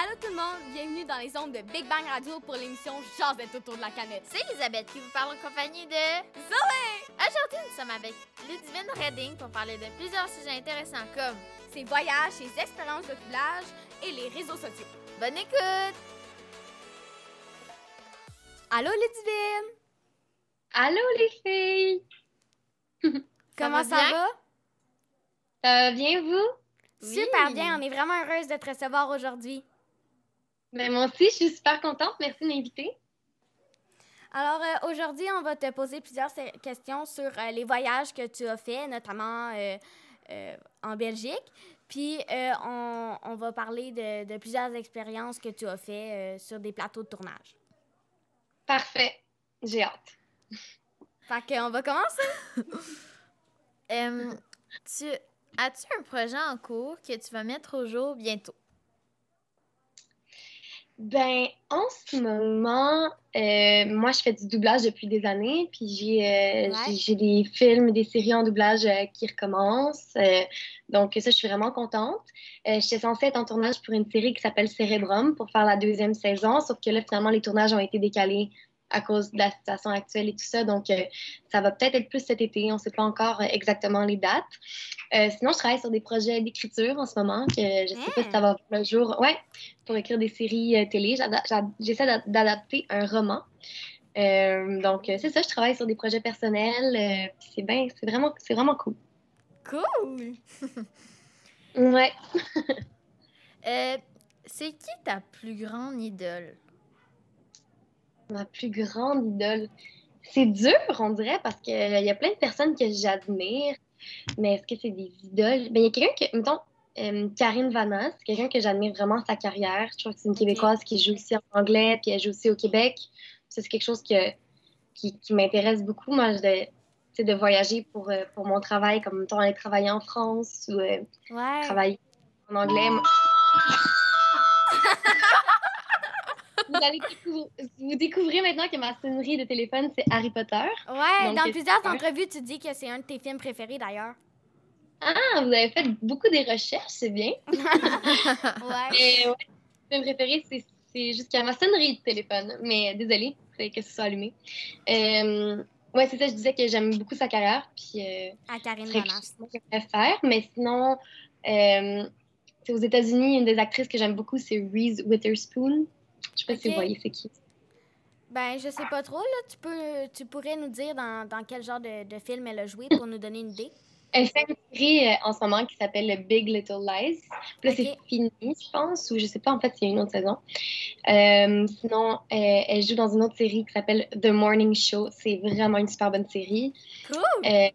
Allô tout le monde, bienvenue dans les ondes de Big Bang Radio pour l'émission Jazette autour de la canette. C'est Elisabeth qui vous parle en compagnie de Zoé! Aujourd'hui, nous sommes avec Ludivine Redding pour parler de plusieurs sujets intéressants comme Ses voyages, ses expériences de doublage et les réseaux sociaux. Bonne écoute! Allô Ludivine! Allô les filles! Comment ça va? Ça va? Bien vous? Super Oui. bien, on est vraiment heureuse de te recevoir aujourd'hui. Ben, moi aussi, je suis super contente. Merci de m'inviter. Alors euh, aujourd'hui, on va te poser plusieurs questions sur euh, les voyages que tu as faits, notamment euh, euh, en Belgique. Puis euh, on, on va parler de, de plusieurs expériences que tu as faites euh, sur des plateaux de tournage. Parfait. J'ai hâte. Fait qu'on va commencer. Tu as-tu un projet en cours que tu vas mettre au jour bientôt? Ben, en ce moment, euh, moi, je fais du doublage depuis des années, puis j'ai euh, Ouais. des films, des séries en doublage euh, qui recommencent. euh, donc, ça, je suis vraiment contente. Euh, J'étais censée être en tournage pour une série qui s'appelle Cérébrum pour faire la deuxième saison, sauf que là, finalement, les tournages ont été décalés à cause de la situation actuelle et tout ça. Donc, euh, ça va peut-être être plus cet été. On ne sait pas encore euh, exactement les dates. Euh, sinon, je travaille sur des projets d'écriture en ce moment, que je ne sais pas si ça va le jour. Ouais, pour écrire des séries euh, télé. J'essaie d'a- d'adapter un roman. Donc, c'est ça, je travaille sur des projets personnels. c'est bien, c'est vraiment, vraiment cool. Cool! Ouais. C'est qui ta plus grande idole? Ma plus grande idole. C'est dur, on dirait, parce qu'il y a plein de personnes que j'admire. Mais est-ce que c'est des idoles? Ben, il y a quelqu'un que, mettons, euh, Karine Vanas, c'est quelqu'un que j'admire vraiment sa carrière. Je trouve que c'est une. Québécoise qui joue aussi en anglais, puis elle joue aussi au Québec. Ça, c'est quelque chose que, qui, qui m'intéresse beaucoup. Moi, sais, de voyager pour, euh, pour mon travail, comme mettons, aller travailler en France ou euh, Ouais. travailler en anglais. Moi- vous, allez découvrir, vous découvrez maintenant que ma sonnerie de téléphone, c'est Harry Potter. Ouais, Donc, dans plusieurs entrevues, tu dis que c'est un de tes films préférés d'ailleurs. Ah, vous avez fait beaucoup des recherches, c'est bien. Ouais. Mais ouais, mon film préféré, c'est, jusqu'à ma sonnerie de téléphone. Mais désolée, c'est que ce soit allumé. Euh, ouais, c'est ça, je disais que j'aime beaucoup sa carrière. Puis, euh, À Karine chose que j'aimerais faire. Mais sinon, euh, c'est aux États-Unis, une des actrices que j'aime beaucoup, c'est Reese Witherspoon. Je sais pas si Ok. vous voyez c'est qui. Ben, je sais pas trop, là. Tu, peux, tu pourrais nous dire dans, dans quel genre de, de film elle a joué pour nous donner une idée? Elle fait une série euh, en ce moment qui s'appelle Big Little Lies. Puis là, Ok. c'est fini, je pense, ou je sais pas, en fait, a une autre saison. Euh, sinon, euh, elle joue dans une autre série qui s'appelle The Morning Show. C'est vraiment une super bonne série. Cool! Euh,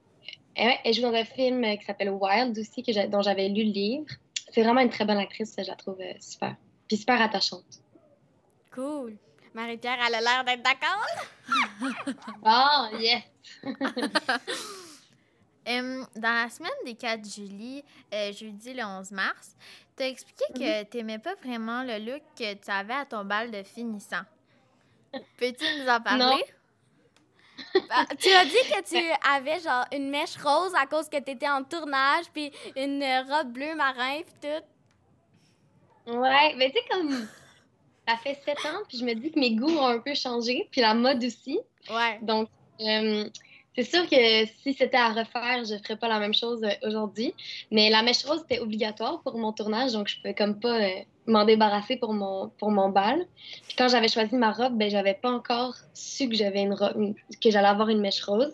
elle, elle joue dans un film qui s'appelle Wild aussi, que dont j'avais lu le livre. C'est vraiment une très bonne actrice, je la trouve super. Puis super attachante. Cool! Marie-Pierre, elle a l'air d'être d'accord? Ah, yes! Dans la semaine des 4 juillet, euh, jeudi le 11 mars, tu as expliqué que tu n'aimais pas vraiment le look que tu avais à ton bal de finissant. Peux-tu nous en parler? Non. Ben, tu as dit que tu avais genre une mèche rose à cause que tu étais en tournage, puis une robe bleu marin, puis tout. Ouais, mais tu sais, comme. Ça fait sept ans, puis je me dis que mes goûts ont un peu changé, puis la mode aussi. Ouais. Donc, euh, c'est sûr que si c'était à refaire, je ferais pas la même chose euh, aujourd'hui. Mais la mèche rose, c'était obligatoire pour mon tournage, donc je pouvais comme pas euh, m'en débarrasser pour mon, pour mon bal. Puis quand j'avais choisi ma robe, ben j'avais pas encore su que j'avais une robe, une- que j'allais avoir une mèche rose.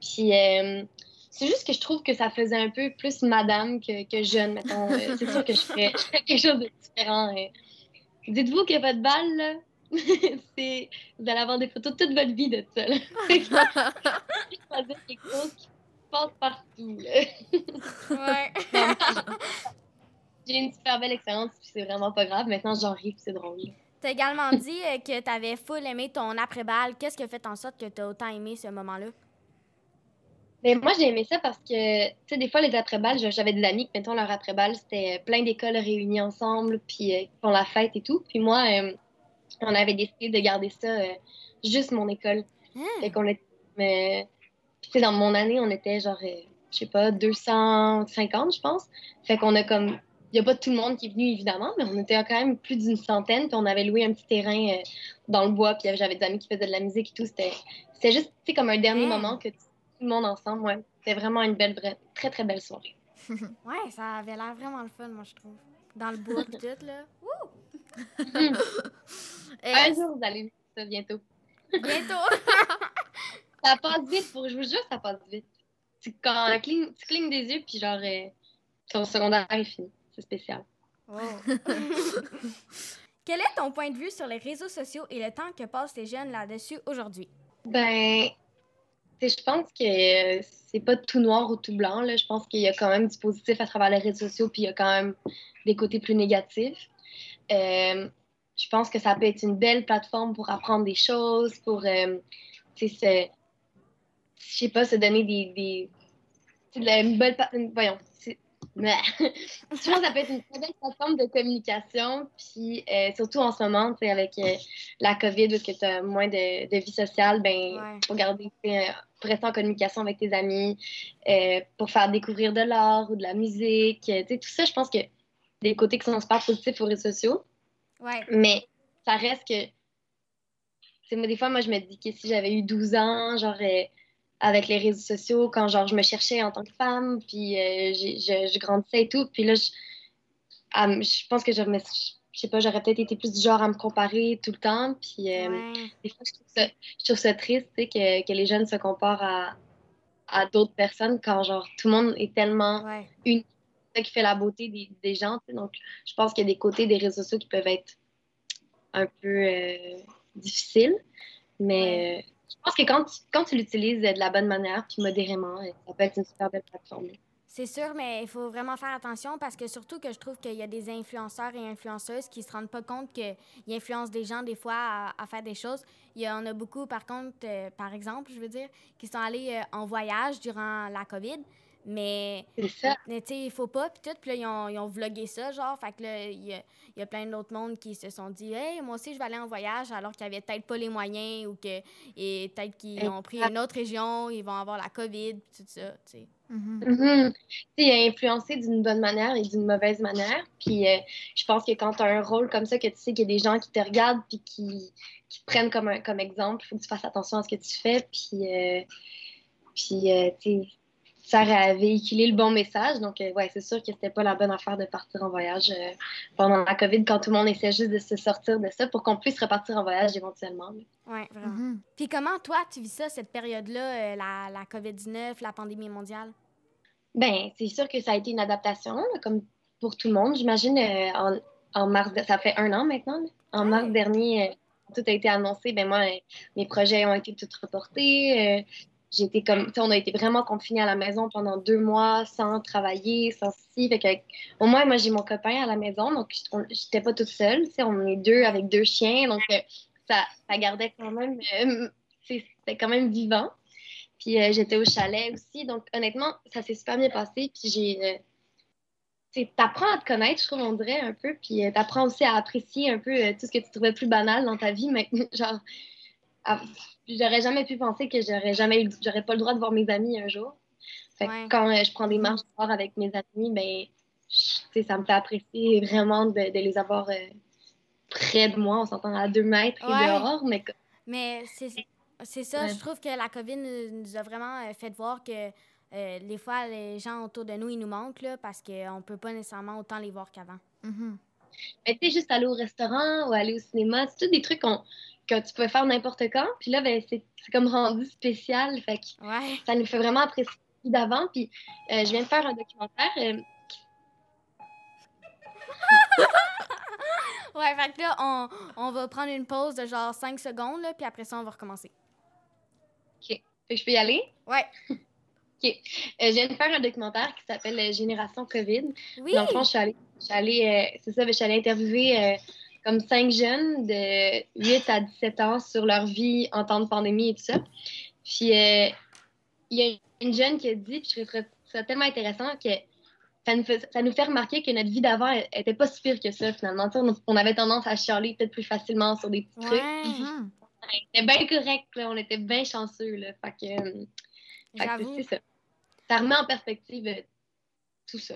Puis euh, c'est juste que je trouve que ça faisait un peu plus madame que, que jeune, mettons. C'est sûr que je ferais, je ferais quelque chose de différent. Dites-vous que votre bal, là, c'est vous allez avoir des photos toute votre vie de ça. là. Choisir quelque chose qui passe partout. là. Ouais. J'ai une super belle expérience, puis c'est vraiment pas grave. Maintenant, j'en ris, puis c'est drôle. T'as également dit euh, que t'avais full aimé ton après-balle. Qu'est-ce qui a fait en sorte que t'as autant aimé ce moment-là? Mais moi, j'ai aimé ça parce que, tu sais, des fois, les après-balles, j'avais des amis que, mettons, leur après-balle, c'était plein d'écoles réunies ensemble, puis euh, qui font la fête et tout. Puis moi, euh, on avait décidé de garder ça euh, juste mon école. Hein? Fait qu'on était. mais, tu sais, dans mon année, on était genre, euh, je sais pas, 250, je pense. Fait qu'on a comme. Il n'y a pas tout le monde qui est venu, évidemment, mais on était quand même plus d'une centaine. Puis on avait loué un petit terrain euh, dans le bois. Puis j'avais des amis qui faisaient de la musique et tout. C'était juste comme un dernier moment que tout le monde ensemble. Ouais. C'était vraiment une belle, très, très belle soirée. ouais, ça avait l'air vraiment le fun, moi, je trouve. Dans le bois tout, là. un jour, vous allez ça bientôt. Bientôt! ça passe vite, pour je vous jure, ça passe vite. Tu, quand tu clignes des yeux, puis genre, euh, ton secondaire est fini. C'est spécial. Quel est ton point de vue sur les réseaux sociaux et le temps que passent les jeunes là-dessus aujourd'hui? Ben, je pense que c'est pas tout noir ou tout blanc. Là. Je pense qu'il y a quand même du positif à travers les réseaux sociaux, puis il y a quand même des côtés plus négatifs. Euh, je pense que ça peut être une belle plateforme pour apprendre des choses, pour, euh, tu pas, se donner des, des une belle, voyons, je pense que ça peut être une très belle plateforme de communication. Puis euh, surtout en ce moment, avec euh, la COVID, où tu as moins de, vie sociale, ben, pour garder, euh, pour rester en communication avec tes amis, pour faire découvrir de l'art ou de la musique. tout ça, je pense que des côtés qui sont super positifs aux réseaux sociaux. Mais ça reste que. Moi, des fois, moi, je me dis que si j'avais eu 12 ans, j'aurais avec les réseaux sociaux quand genre je me cherchais en tant que femme puis euh, je, grandissais et tout puis là je, je pense que je je sais pas j'aurais peut-être été plus du genre à me comparer tout le temps puis euh, des fois je trouve ça, je trouve ça triste que, que, les jeunes se comparent à, à d'autres personnes quand genre tout le monde est tellement une qui fait la beauté des, des gens donc je pense qu'il y a des côtés des réseaux sociaux qui peuvent être un peu euh, difficiles mais je pense que quand tu, quand tu l'utilises de la bonne manière, puis modérément, euh, ça peut être une super belle plateforme. C'est sûr, mais il faut vraiment faire attention parce que surtout que je trouve qu'il y a des influenceurs et influenceuses qui se rendent pas compte qu'ils influencent des gens des fois à, faire des choses. Il y en a beaucoup, par contre, euh, par exemple, je veux dire, qui sont allés euh, en voyage durant la COVID. Mais, tu sais, il faut pas, puis tout. Puis là, ils ont, ils ont vlogué ça, genre. Fait que là, il y a, y a, plein d'autres mondes qui se sont dit, hey, moi aussi, je vais aller en voyage, alors qu'ils avaient peut-être pas les moyens ou que, et peut-être qu'ils ont pris une autre région, ils vont avoir la COVID, tout ça, tu sais. Mm -hmm. Il a influencé d'une bonne manière et d'une mauvaise manière. Puis euh, je pense que quand tu as un rôle comme ça, que tu sais qu'il y a des gens qui te regardent puis qui, qui te prennent comme, un, comme exemple, il faut que tu fasses attention à ce que tu fais. Puis, euh, puis euh, tu sais ça a véhiculé le bon message. Donc, euh, ouais, c'est sûr que c'était pas la bonne affaire de partir en voyage euh, pendant la COVID quand tout le monde essaie juste de se sortir de ça pour qu'on puisse repartir en voyage éventuellement. Oui, vraiment. Mm-hmm. Puis comment, toi, tu vis ça, cette période-là, euh, la, la COVID-19, la pandémie mondiale? Ben, c'est sûr que ça a été une adaptation, comme pour tout le monde. J'imagine, en, en, mars, ça fait un an maintenant. En mars dernier, tout a été annoncé. Ben moi, mes projets ont été tous reportés j'étais comme, on a été vraiment confinés à la maison pendant deux mois sans travailler, sans si. Fait que, au moins, moi, j'ai mon copain à la maison, donc j'étais pas toute seule. On est deux avec deux chiens, donc euh, ça, ça gardait quand même, euh, c'était quand même vivant. Puis euh, j'étais au chalet aussi, donc honnêtement, ça s'est super bien passé. Puis j'ai. t'apprends à te connaître, je trouve, on dirait un peu, puis t'apprends aussi à apprécier un peu tout ce que tu trouvais plus banal dans ta vie, mais genre ah, j'aurais jamais pu penser que j'aurais jamais eu, j'aurais pas le droit de voir mes amis un jour. quand euh, je prends des marches dehors avec mes amis, ben, ça me fait apprécier vraiment de, les avoir euh, près de moi. On s'entend à deux mètres et dehors. Mais, mais c'est ça, je trouve que la COVID nous, a vraiment euh, fait voir que des fois, les gens autour de nous, ils nous manquent là, parce qu'on peut pas nécessairement autant les voir qu'avant. Mm-hmm. Mais tu sais, juste aller au restaurant ou aller au cinéma, c'est tout des trucs qu'on que tu peux faire n'importe quand. Puis là, ben, c'est comme rendu spécial. Fait que ça nous fait vraiment apprécier d'avant. Puis euh, je viens de faire un documentaire. Euh, ouais, fait que là, on, on, va prendre une pause de genre 5 secondes, là, puis après ça, on va recommencer. OK. Fait que je peux y aller? Ouais. OK. Euh, je viens de faire un documentaire qui s'appelle Génération COVID. Oui. Dans le fond, je suis allée, je suis allée c'est ça, ben, je suis allée interviewer comme cinq jeunes de 8 à 17 ans sur leur vie en temps de pandémie et tout ça. Puis, euh, il y a une jeune qui a dit, puis je trouve ça tellement intéressant que ça nous, fait, ça nous fait remarquer que notre vie d'avant n'était pas si pire que ça, finalement. on avait tendance à chialer peut-être plus facilement sur des petits trucs. Mm-hmm. C'était bien correct, on était bien chanceux. Là. Fait que, euh, c'est ça. Ça remet en perspective euh, tout ça.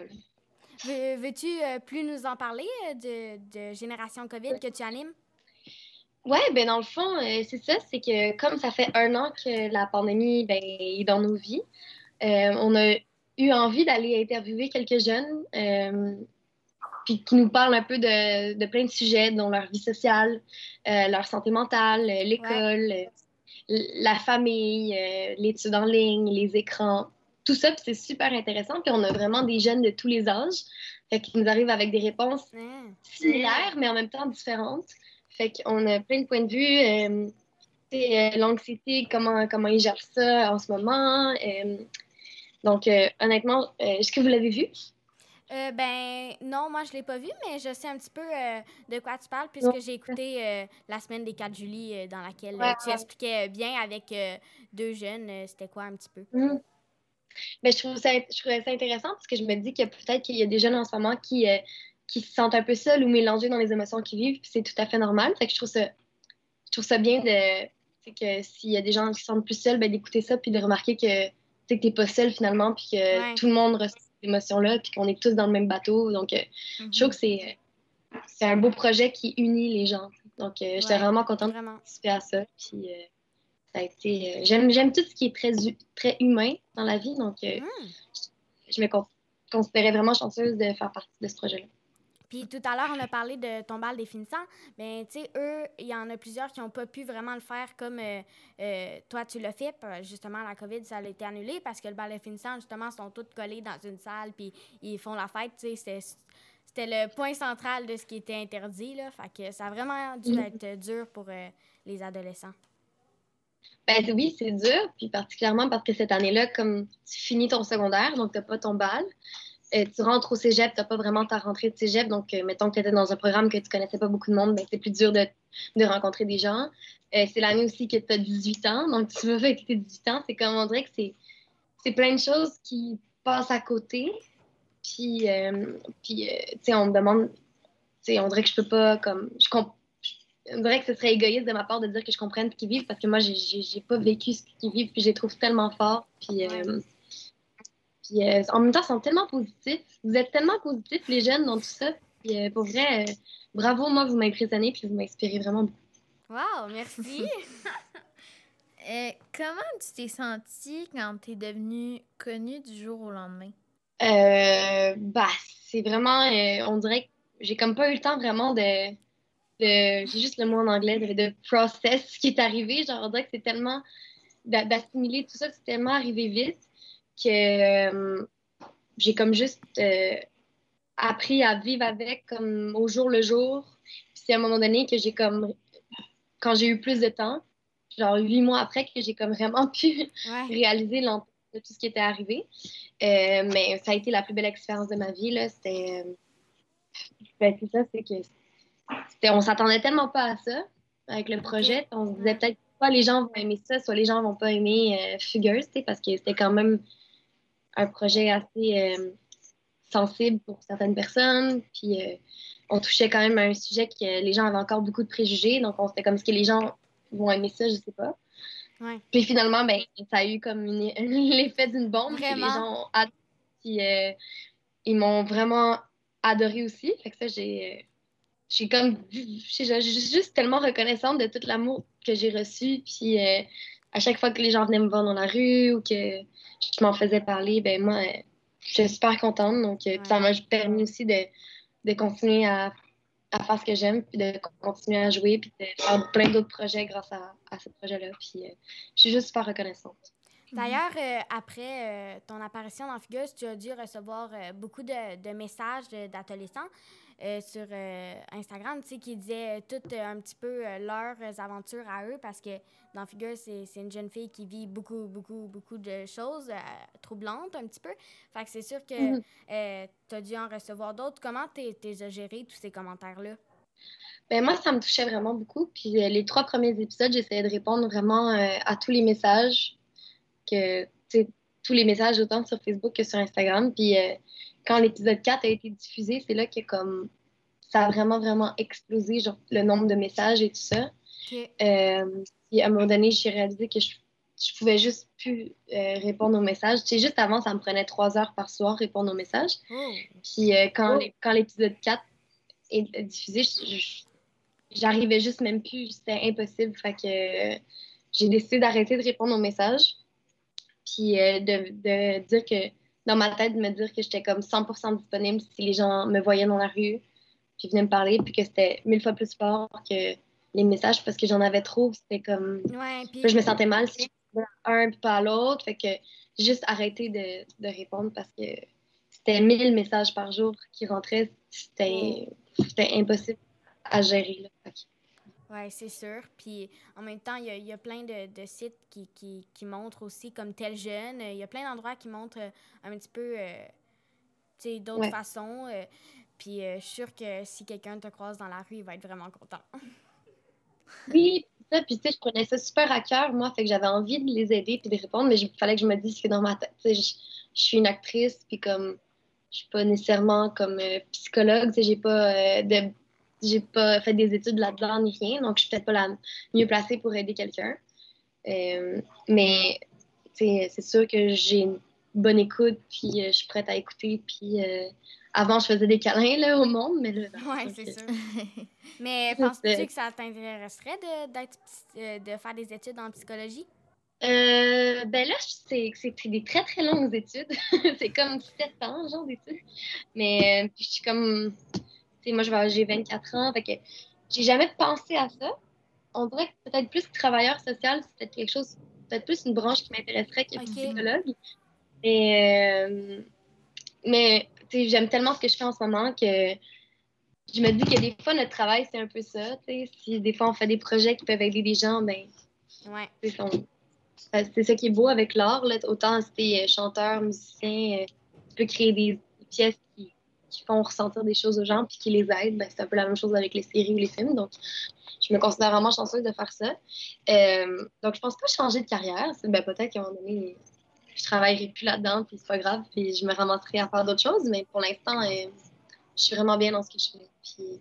Veux-tu plus nous en parler de, de Génération COVID que tu animes? Oui, ben dans le fond, c'est ça, c'est que comme ça fait un an que la pandémie ben, est dans nos vies, on a eu envie d'aller interviewer quelques jeunes puis qui nous parlent un peu de, de, plein de sujets, dont leur vie sociale, leur santé mentale, l'école, la famille, euh, l'étude en ligne, les écrans, tout ça, c'est super intéressant. Puis on a vraiment des jeunes de tous les âges, fait qu'ils nous arrivent avec des réponses similaires, mais en même temps différentes. Fait qu'on a plein de points de vue. Euh, euh, l'anxiété, comment, comment ils gèrent ça en ce moment. donc, honnêtement, est-ce que vous l'avez vu? Euh, ben non, moi je l'ai pas vu, mais je sais un petit peu euh, de quoi tu parles puisque j'ai écouté euh, la semaine des 4 juillet dans laquelle tu expliquais bien avec deux jeunes c'était quoi un petit peu? Mm. Ben, je, trouve ça, je trouvais ça intéressant parce que je me dis que peut-être qu'il y a des jeunes en ce moment qui, qui se sentent un peu seuls ou mélangés dans les émotions qu'ils vivent, puis c'est tout à fait normal. Fait que je trouve ça, je trouve ça bien de que s'il y a des gens qui se sentent plus seuls, ben, d'écouter ça puis de remarquer que tu n'es pas seul finalement puis que tout le monde ressent émotions-là, puis qu'on est tous dans le même bateau. Donc, euh, je trouve mhm. que c'est, c'est un beau projet qui unit les gens. Donc, euh, j'étais vraiment contente de participer à ça. Puis, euh, ça a été. j'aime, j'aime tout ce qui est très, très humain dans la vie. Donc, mm. je me considérais vraiment chanceuse de faire partie de ce projet-là. Puis tout à l'heure, on a parlé de ton bal des finissants. Bien, tu sais, eux, il y en a plusieurs qui n'ont pas pu vraiment le faire comme euh, euh, toi, tu l'as fait. Justement, la COVID, ça a été annulé parce que le bal des finissants, justement, sont tous collés dans une salle puis ils font la fête. Tu sais, c'était le point central de ce qui était interdit. Là. Fait que ça a vraiment dû mm-hmm. être dur pour euh, les adolescents. Ben oui, c'est dur, puis particulièrement parce que cette année-là, comme tu finis ton secondaire, donc tu n'as pas ton bal, euh, tu rentres au cégep, tu n'as pas vraiment ta rentrée de cégep. Donc, euh, mettons que tu étais dans un programme que tu connaissais pas beaucoup de monde, ben, c'est plus dur de, de rencontrer des gens. Euh, c'est l'année aussi que tu as 18 ans. Donc, tu veux avec tes 18 ans, c'est comme on dirait que c'est, plein de choses qui passent à côté. Puis, puis tu sais, on me demande, tu sais, on dirait que je peux pas, comme, je on dirait que ce serait égoïste de ma part de dire que je comprenne ce qu'ils vivent parce que moi, j'ai, pas vécu ce qu'ils vivent, puis je les trouve tellement forts. Puis, en même temps, ils sont tellement positifs. Vous êtes tellement positifs, les jeunes, dans tout ça. Puis euh, pour vrai, euh, bravo, moi, vous m'impressionnez puis vous m'inspirez vraiment beaucoup. Wow, merci. comment tu t'es sentie quand tu es devenue connue du jour au lendemain? bah, c'est vraiment, on dirait que j'ai comme pas eu le temps vraiment de, j'ai juste le mot en anglais, de, de process ce qui est arrivé. Genre, on dirait que c'est tellement, d'assimiler tout ça, c'est tellement arrivé vite que euh, j'ai comme juste euh, appris à vivre avec comme au jour le jour. Puis c'est à un moment donné que j'ai comme, quand j'ai eu plus de temps, genre huit mois après, que j'ai comme vraiment pu réaliser l'ampleur de tout ce qui était arrivé. Euh, mais ça a été la plus belle expérience de ma vie. Là. C'était. Ben, c'est ça, c'est que. On s'attendait tellement pas à ça avec le projet. On se disait peut-être soit les gens vont aimer ça, soit les gens vont pas aimer Fugueuse, parce que c'était quand même un projet assez euh, sensible pour certaines personnes. Puis euh, on touchait quand même à un sujet que les gens avaient encore beaucoup de préjugés. Donc on c'était comme ce que les gens vont aimer ça, je sais pas. Puis finalement, ben, ça a eu comme l'effet d'une bombe. Les gens ont Puis euh, ils m'ont vraiment adoré aussi. Fait que ça, j'ai. J'ai comme. J'ai juste tellement reconnaissante de tout l'amour que j'ai reçu. Puis à chaque fois que les gens venaient me voir dans la rue ou que je m'en faisais parler, ben moi, je suis super contente. Donc, euh, ça m'a permis aussi de, de continuer à, à, faire ce que j'aime, puis de continuer à jouer, puis de faire plein d'autres projets grâce à, à ce projet-là. Puis, euh, je suis juste super reconnaissante. D'ailleurs, euh, après ton apparition dans Fugueuse, tu as dû recevoir beaucoup de, de messages d'adolescents. Euh, sur euh, Instagram, tu sais, qui disaient toutes euh, un petit peu leurs aventures à eux parce que dans Figure, c'est une jeune fille qui vit beaucoup, beaucoup, beaucoup de choses troublantes un petit peu. Fait que c'est sûr que mm-hmm. tu as dû en recevoir d'autres. Comment tu as géré tous ces commentaires-là? Ben moi, ça me touchait vraiment beaucoup. Puis les trois premiers épisodes, j'essayais de répondre vraiment à tous les messages, que, tous les messages autant sur Facebook que sur Instagram. Puis quand l'épisode 4 a été diffusé, c'est là que comme ça a vraiment, vraiment explosé, genre le nombre de messages et tout ça. Euh, à un moment donné, j'ai réalisé que je, je pouvais juste plus euh, répondre aux messages. Tu sais, juste avant, ça me prenait trois heures par soir répondre aux messages. Oh. Puis euh, quand, les- quand l'épisode 4 est diffusé, j'arrivais juste même plus. C'était impossible. Fait que euh, j'ai décidé d'arrêter de répondre aux messages. Puis euh, de, de dire que, dans ma tête, de me dire que j'étais comme 100% disponible si les gens me voyaient dans la rue, puis venaient me parler, puis que c'était mille fois plus fort que les messages parce que j'en avais trop. C'était comme. Ouais, puis. Je me sentais mal si je à un puis pas à l'autre. Fait que juste arrêté de, de répondre parce que c'était 1000 messages par jour qui rentraient. C'était c'était impossible à gérer. Là. Oui, c'est sûr. Puis en même temps, il y y a plein de, de sites qui, qui, qui montrent aussi comme tel jeune. Il y a plein d'endroits qui montrent euh, un petit peu euh, d'autres Ouais. façons. euh, puis euh, je suis sûre que si quelqu'un te croise dans la rue, il va être vraiment content. Oui, ça, puis tu sais, je prenais ça super à cœur, moi. Fait que j'avais envie de les aider puis de répondre, mais il fallait que je me dise que dans ma tête, tu sais, je, je suis une actrice, puis comme je suis pas nécessairement comme euh, psychologue, tu sais, j'ai pas de j'ai pas fait des études là-dedans ni rien, donc je suis peut-être pas la mieux placée pour aider quelqu'un. Euh, mais c'est sûr que j'ai une bonne écoute, puis euh, je suis prête à écouter, puis euh, avant je faisais des câlins là, au monde, mais là, Oui, c'est sûr. Mais penses-tu que ça t'intéresserait de, de faire des études en psychologie? Euh, ben là, c'est des très très longues études. c'est comme 7 ans, genre d'études. Mais puis je suis comme, moi j'ai 24 ans, fait que j'ai jamais pensé à ça. On dirait que peut-être plus travailleur social, c'est peut-être quelque chose, peut-être plus une branche qui m'intéresserait que Ok. psychologue. Mais, euh, mais j'aime tellement ce que je fais en ce moment que je me dis que des fois notre travail c'est un peu ça. Si des fois on fait des projets qui peuvent aider des gens, ben Ouais. c'est euh, c'est ça qui est beau avec l'art. Autant si t'es euh, chanteur, musicien, euh, tu peux créer des pièces qui, font ressentir des choses aux gens puis qui les aident. Ben, c'est un peu la même chose avec les séries ou les films. Donc, je me considère vraiment chanceuse de faire ça. Euh, donc, je pense pas changer de carrière. Ben, peut-être qu'à un moment donné, je travaillerai plus là-dedans puis c'est pas grave puis je me ramasserai à faire d'autres choses. Mais pour l'instant, euh, je suis vraiment bien dans ce que je fais. Puis,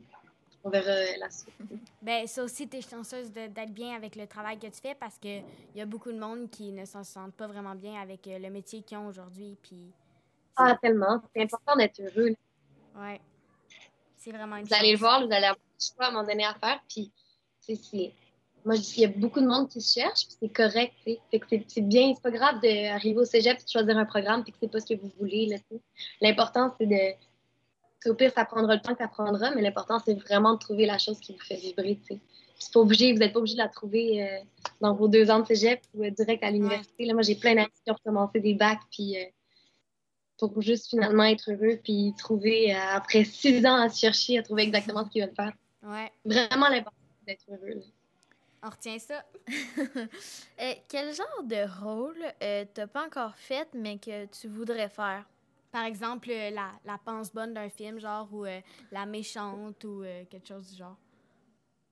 on verra euh, la suite. Ben, ça aussi, tu es chanceuse de- d'être bien avec le travail que tu fais parce qu'il y a beaucoup de monde qui ne s'en sentent pas vraiment bien avec le métier qu'ils ont aujourd'hui. Puis, Ah, tellement. C'est important d'être heureux. Ouais. C'est vraiment une Vous allez le voir, vous allez avoir du choix à un moment donné à faire. Puis, c'est- moi, je dis qu'il y a beaucoup de monde qui se cherche, puis c'est correct, tu sais. Fait que c'est- bien, c'est pas grave d'arriver au cégep et de choisir un programme, puis que c'est pas ce que vous voulez, là. L'important, c'est de. Au pire, ça prendra le temps que ça prendra, mais l'important, c'est vraiment de trouver la chose qui vous fait vibrer, tu sais. C'est pas obligé, vous n'êtes pas obligé de la trouver euh, dans vos deux ans de cégep ou euh, direct à l'université. Là, moi, j'ai plein d'amis qui ont recommencé des bacs, puis euh, pour juste finalement être heureux, puis trouver, euh, après six ans à se chercher, à trouver exactement ce qu'ils veulent faire. Ouais, Vraiment l'important d'être heureux. là. on retient ça. Euh, quel genre de rôle euh, t'as pas encore fait, mais que tu voudrais faire? Par exemple, euh, la, la pense bonne d'un film, genre, ou la méchante, ou quelque chose du genre?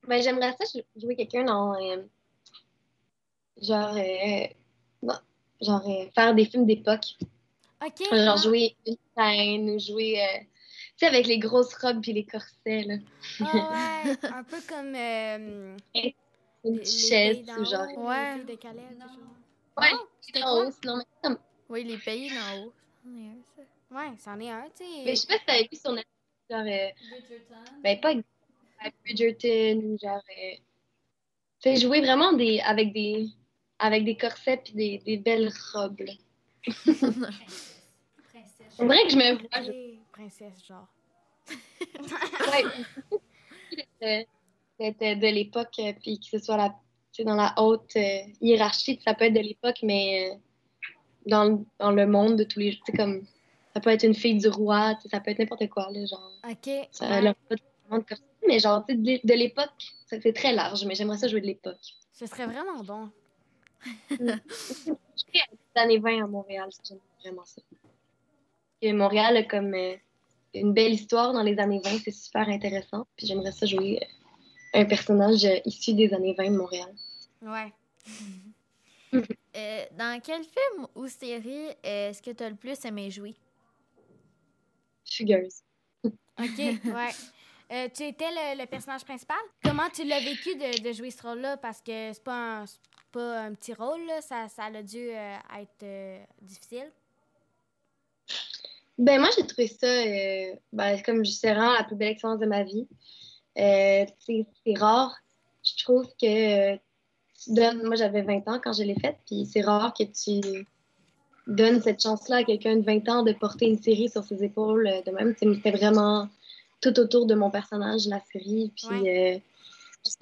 Ben, j'aimerais ça jou- jouer quelqu'un dans. genre. non, genre, faire des films d'époque. OK. Genre, ah. jouer une scène ou jouer. euh, tu sais, avec les grosses robes puis les corsets, là. Ah ouais, un peu comme euh, Une chaise ou genre. Ouais. de Calais, chose. Ouais, Non, c'était haut, sinon, mais comme- Oui, les pays d'en haut. C'en est un, ça. Ouais, c'en est un, tu Mais je sais. sais pas si t'avais vu sur Netflix, genre. euh, ben, pas Bridgerton ou genre. euh, tu sais, jouer vraiment des, avec des. Avec des corsets puis des, des belles robes, là. On dirait que je me vois. je- Princesse, genre. Ouais. de, de, de l'époque, euh, puis que ce soit la, dans la haute euh, hiérarchie, ça peut être de l'époque, mais euh, dans, le- dans le monde de tous les jours, tu sais, comme ça peut être une fille du roi, ça peut être n'importe quoi, là, genre. OK. Ça ouais. leur mais genre, de, de l'époque, ça c'est très large, mais j'aimerais ça jouer de l'époque. Ce serait vraiment bon. Des années 20 à Montréal, j'aime vraiment ça. Et Montréal a comme euh, une belle histoire dans les années 20, c'est super intéressant, puis j'aimerais ça jouer euh, un personnage euh, issu des années 20 de Montréal. Ouais. Euh, dans quel film ou série est-ce que tu as le plus aimé jouer? Fugueuse. OK, ouais. Euh, tu étais le, le personnage principal? Comment tu l'as vécu de, de jouer ce rôle-là? Parce que c'est pas un, pas un petit rôle, là. Ça, ça a dû euh, être euh, difficile. Ben, moi, j'ai trouvé ça, euh, ben, comme je sais, vraiment la plus belle expérience de ma vie. C'est rare, je trouve que tu donnes. Moi, j'avais 20 ans quand je l'ai faite, puis c'est rare que tu donnes cette chance-là à quelqu'un de 20 ans de porter une série sur ses épaules de même. C'était vraiment tout autour de mon personnage, la série. Puis,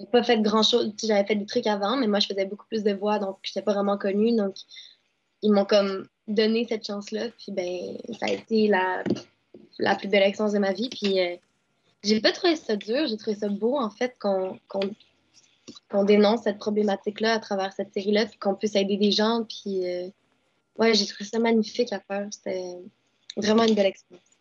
n'ai pas fait grand-chose. Tu sais, J'avais fait des trucs avant, mais moi, je faisais beaucoup plus de voix, donc je n'étais pas vraiment connue. Donc, ils m'ont comme donné cette chance-là. Puis, ben, ça a été la, la plus belle expérience de ma vie. Puis, euh, j'ai pas trouvé ça dur. J'ai trouvé ça beau, en fait, qu'on dénonce cette problématique-là à travers cette série-là, puis qu'on puisse aider des gens. Puis, euh, ouais, j'ai trouvé ça magnifique à faire. C'était vraiment une belle expérience.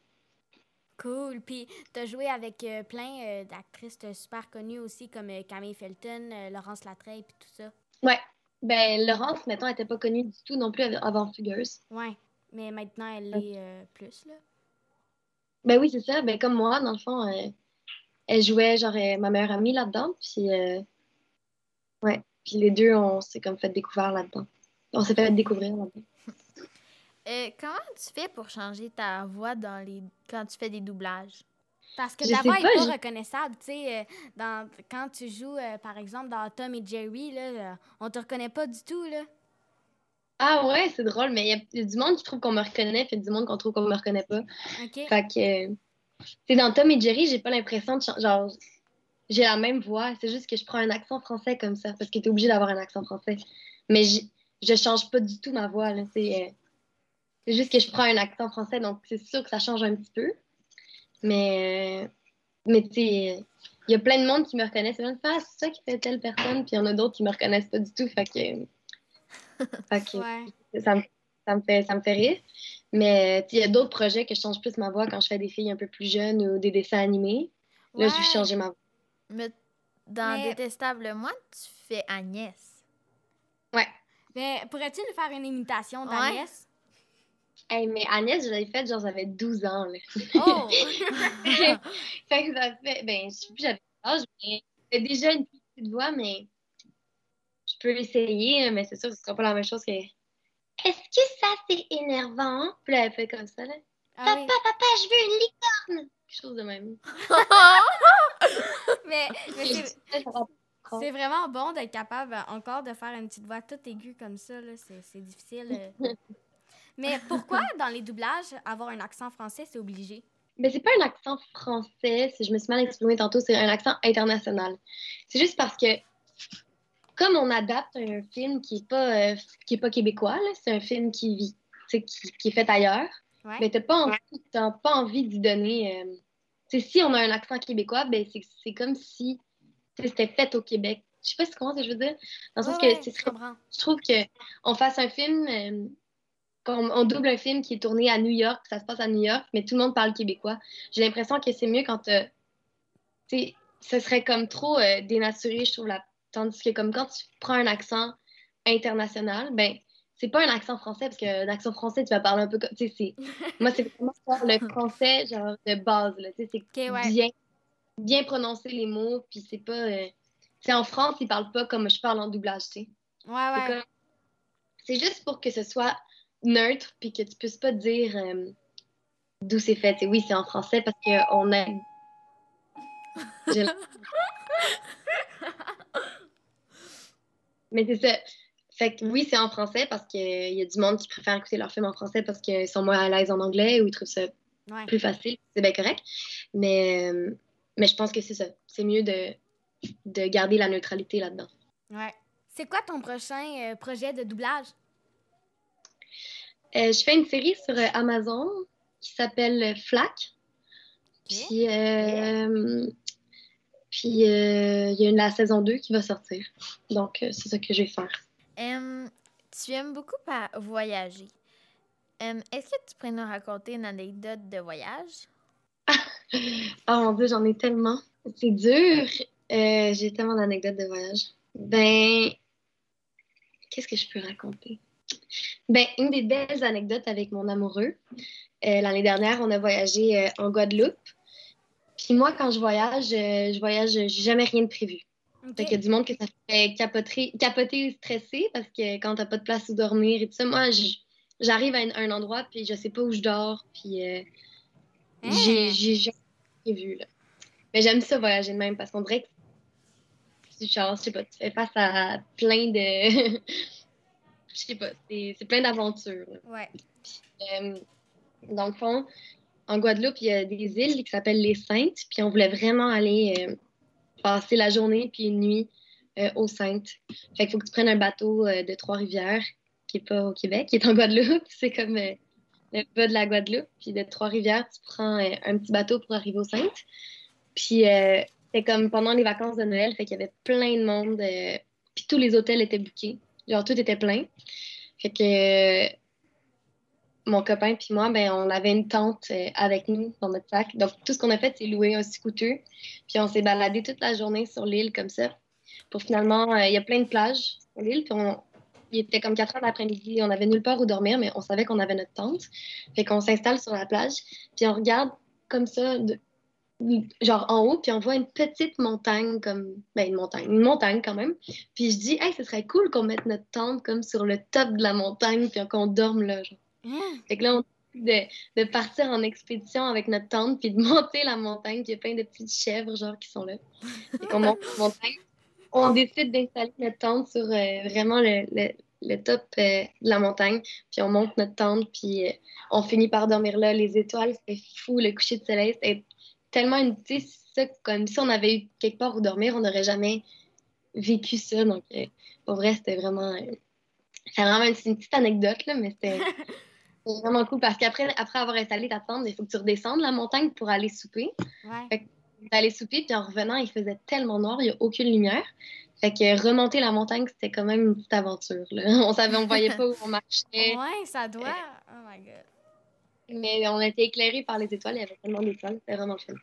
Cool. Puis, tu as joué avec euh, plein euh, d'actrices super connues aussi, comme euh, Camille Felton, Laurence Latreille, puis tout ça. Ouais. Ben, Laurence, mettons, n'était pas connue du tout non plus av- avant Fugueuse. Ouais. Mais maintenant, elle l'est plus, là. Ben oui, c'est ça. Ben, comme moi, dans le fond, elle jouait, genre, ma meilleure amie là-dedans. Puis, ouais. Puis les deux, on s'est comme fait découvrir là-dedans. On s'est fait découvrir là-dedans. Euh, comment tu fais pour changer ta voix dans les quand tu fais des doublages? Parce que Je ta voix n'est pas, reconnaissable. Tu sais, euh, dans- quand tu joues, euh, par exemple, dans Tom et Jerry, là, euh, on te reconnaît pas du tout, là. Ah ouais, c'est drôle, mais il y, a- il y a du monde qui trouve qu'on me reconnaît, puis du monde qu'on trouve qu'on me reconnaît pas. OK? Fait que, euh, dans Tom et Jerry, j'ai pas l'impression de changer. Genre, j'ai la même voix, c'est juste que je prends un accent français comme ça, parce que t'es obligé d'avoir un accent français. Mais je change pas du tout ma voix, là. C'est euh, c'est juste que je prends un accent français, donc c'est sûr que ça change un petit peu. Mais, euh, mais tu sais, il y a plein de monde qui me reconnaissent. Ah, c'est ça qui fait telle personne, puis il y en a d'autres qui me reconnaissent pas du tout. Fait que, fait que Ouais. ça me, ça me fait, ça me fait rire. Mais tu sais, il y a d'autres projets que je change plus ma voix quand je fais des filles un peu plus jeunes ou des dessins animés. Là, je vais changer ma voix. Mais dans Mais- Détestable Moi, tu fais Agnès. Ouais. Mais pourrais-tu nous faire une imitation d'Agnès? Hey, mais Agnès, je l'avais faite, genre, j'avais 12 ans. Là. Oh! fait que ça fait. Ben, je sais plus, j'avais quel âge, mais j'ai déjà une petite voix, mais je peux essayer, mais c'est sûr que ce sera pas la même chose que. Est-ce que ça, c'est énervant? Puis là, elle fait comme ça, là. Ah oui. Papa, papa, je veux une licorne! Quelque chose de même. Mais, mais c'est- vraiment bon d'être capable euh, encore de faire une petite voix toute aiguë comme ça. là. C'est c'est difficile. Mais pourquoi, dans les doublages, avoir un accent français, c'est obligé? Mais c'est pas un accent français, si je me suis mal exprimée tantôt, c'est un accent international. C'est juste parce que, comme on adapte un film qui est pas, euh, qui est pas québécois, là, c'est un film qui, vit, qui, qui est fait ailleurs, Ouais. mais t'as pas envie, t'as pas envie d'y donner. euh, tu sais, si on a un accent québécois, ben c'est c'est comme si c'était fait au Québec. Je sais pas si tu comprends ce que je veux dire. Dans le sens Ouais, ouais, que ce je je trouve que on fasse un film, euh, on double un film qui est tourné à New York, ça se passe à New York, mais tout le monde parle québécois. J'ai l'impression que c'est mieux quand, euh, tu sais, ce serait comme trop euh, dénaturé, je trouve. Là. Tandis que comme quand tu prends un accent international, ben c'est pas un accent français parce qu'un accent français, tu vas parler un peu comme, tu sais, c'est, moi c'est vraiment le français genre de base là, tu sais, c'est ouais. bien, bien prononcer les mots, puis c'est pas, euh, tu sais, en France ils parlent pas comme je parle en doublage, tu sais. Ouais, C'est ouais. comme- C'est juste pour que ce soit neutre, puis que tu puisses pas dire euh, d'où c'est fait. Et oui, c'est en français parce qu'on a. J'ai- Mais c'est ça. Fait que oui, c'est en français parce qu'il y a du monde qui préfère écouter leurs films en français parce qu'ils sont moins à l'aise en anglais ou ils trouvent ça Ouais. plus facile. C'est bien correct. Mais, euh, mais je pense que c'est ça. C'est mieux de, de garder la neutralité là-dedans. ouais. C'est quoi ton prochain euh, projet de doublage? Euh, je fais une série sur euh, Amazon qui s'appelle Flack. Puis, euh, puis euh, il y a la saison 2 qui va sortir. Donc, euh, c'est ça que je vais faire. Tu aimes beaucoup voyager. Est-ce que tu pourrais nous raconter une anecdote de voyage? Oh mon Dieu, j'en ai tellement. C'est dur. Euh, J'ai tellement d'anecdotes de voyage. Ben, qu'est-ce que je peux raconter? Ben, une des belles anecdotes avec mon amoureux. euh, L'année dernière, on a voyagé euh, en Guadeloupe. Puis moi, quand je voyage, euh, je voyage, j'ai jamais rien de prévu. Fait qu'il y a du monde que ça fait capoter, capoter ou stresser parce que quand t'as pas de place où dormir et tout ça, moi, j'arrive à un, endroit puis je sais pas où je dors puis Hein? j'ai jamais vu, là. Mais j'aime ça voyager de même parce qu'on dirait que tu genre, je sais pas, tu fais face à plein de... je sais pas, c'est plein d'aventures. Ouais. Euh, dans le fond, en Guadeloupe, il y a des îles qui s'appellent les Saintes, puis on voulait vraiment aller euh, passer la journée puis une nuit euh, aux Saintes. Fait qu'il faut que tu prennes un bateau de Trois-Rivières, qui est pas au Québec, qui est en Guadeloupe. C'est comme le bas de la Guadeloupe. Puis de Trois-Rivières, tu prends un petit bateau pour arriver aux Saintes. Puis c'est comme pendant les vacances de Noël, fait qu'il y avait plein de monde. puis tous les hôtels étaient bookés. Genre, tout était plein. Fait que euh, mon copain puis moi, ben, on avait une tente euh, avec nous dans notre sac. Donc, tout ce qu'on a fait, c'est louer un scooter. Puis on s'est baladé toute la journée sur l'île comme ça. Pour finalement, euh, il y a plein de plages sur l'île. Puis on, il était comme 4 heures d'après-midi. On avait nulle part où dormir, mais on savait qu'on avait notre tente. Fait qu'on s'installe sur la plage. Puis on regarde comme ça, de- genre en haut, puis on voit une petite montagne comme. Ben, une montagne. Une montagne quand même. Puis je dis, hey, ce serait cool qu'on mette notre tente comme sur le top de la montagne, puis qu'on dorme là. genre. Hein? Fait que là, on décide de, de partir en expédition avec notre tente, puis de monter la montagne, puis il y a plein de petites chèvres, genre, qui sont là. Fait qu'on monte la montagne. On décide d'installer notre tente sur euh, vraiment le, le- le top euh, de la montagne, puis on monte notre tente, puis euh, on finit par dormir là. Les étoiles, c'était fou, le coucher de soleil, c'était tellement une... Ça, comme si on avait eu quelque part où dormir, on n'aurait jamais vécu ça. Donc, euh, pour vrai, c'était vraiment... euh, c'est vraiment une, une petite anecdote, là, mais c'était... C'est vraiment cool parce qu'après après avoir installé ta tente, il faut que tu redescendes la montagne pour aller souper. Ouais. D'aller souper, puis en revenant, il faisait tellement noir, il n'y a aucune lumière. Fait que remonter la montagne, c'était quand même une petite aventure. Là. On savait, on voyait pas où on marchait, Ouais, ça doit. Oh my god. Mais on était éclairés par les étoiles. Il y avait tellement d'étoiles, c'était vraiment fun.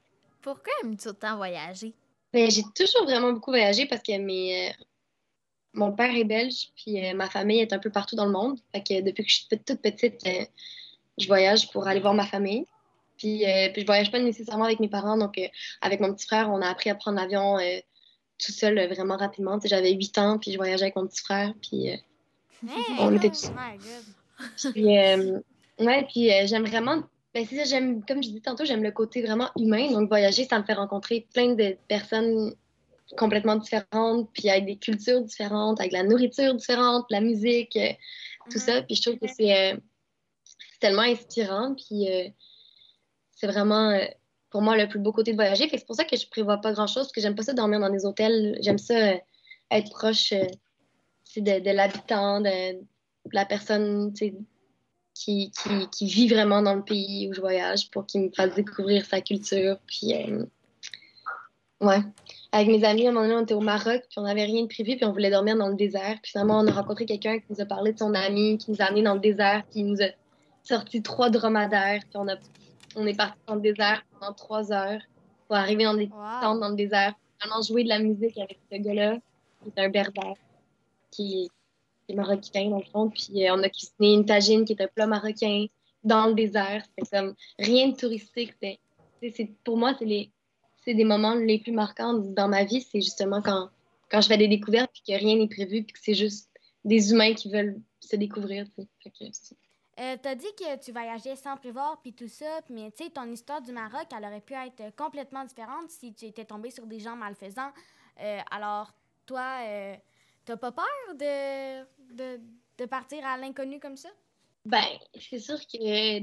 Pourquoi aimes-tu autant voyager? Mais j'ai toujours vraiment beaucoup voyagé parce que mes, euh, mon père est belge, puis euh, ma famille est un peu partout dans le monde. Fait que depuis que je suis toute petite, euh, je voyage pour aller voir ma famille. Puis, euh, puis je voyage pas nécessairement avec mes parents. Donc, euh, avec mon petit frère, on a appris à prendre l'avion tout seul vraiment rapidement. Tu sais, J'avais 8 ans, puis je voyageais avec mon petit frère. Puis, Hey, On était oh tous- puis, ouais, puis euh, j'aime vraiment. Ben, c'est ça, j'aime, comme je disais tantôt, j'aime le côté vraiment humain. Donc, voyager, ça me fait rencontrer plein de personnes complètement différentes, puis avec des cultures différentes, avec la nourriture différente, la musique, euh, tout Mhm. ça. Puis je trouve que c'est euh, tellement inspirant. Puis c'est vraiment, pour moi, le plus beau côté de voyager. Fait que c'est pour ça que je prévois pas grand-chose, parce que j'aime pas ça dormir dans des hôtels. J'aime ça être proche de, de l'habitant, de, de la personne tu sais, qui, qui, qui vit vraiment dans le pays où je voyage pour qu'il me fasse découvrir sa culture. Puis, euh, ouais. Avec mes amis, à un moment donné, on était au Maroc, puis on n'avait rien de prévu, puis on voulait dormir dans le désert. Puis finalement, on a rencontré quelqu'un qui nous a parlé de son ami, qui nous a amenés dans le désert, qui nous a sorti trois dromadaires, puis on, a, on est parti dans le désert pendant trois heures pour arriver dans des Wow. tentes dans le désert, vraiment jouer de la musique avec ce gars-là, qui est un berbère, qui, qui est marocain dans le fond. Puis euh, on a cuisiné une tagine qui est un plat marocain dans le désert. C'était comme rien de touristique. C'est- pour moi, c'est les c'est des moments les plus marquants dans ma vie. C'est justement quand, quand je fais des découvertes puis que rien n'est prévu puis que c'est juste des humains qui veulent se découvrir. c'est- Euh, T'as dit que tu voyageais sans prévoir puis tout ça, mais tu sais, ton histoire du Maroc, elle aurait pu être complètement différente si tu étais tombé sur des gens malfaisants. Euh, alors, toi, euh, t'as pas peur de, de, de partir à l'inconnu comme ça? Ben, c'est sûr que.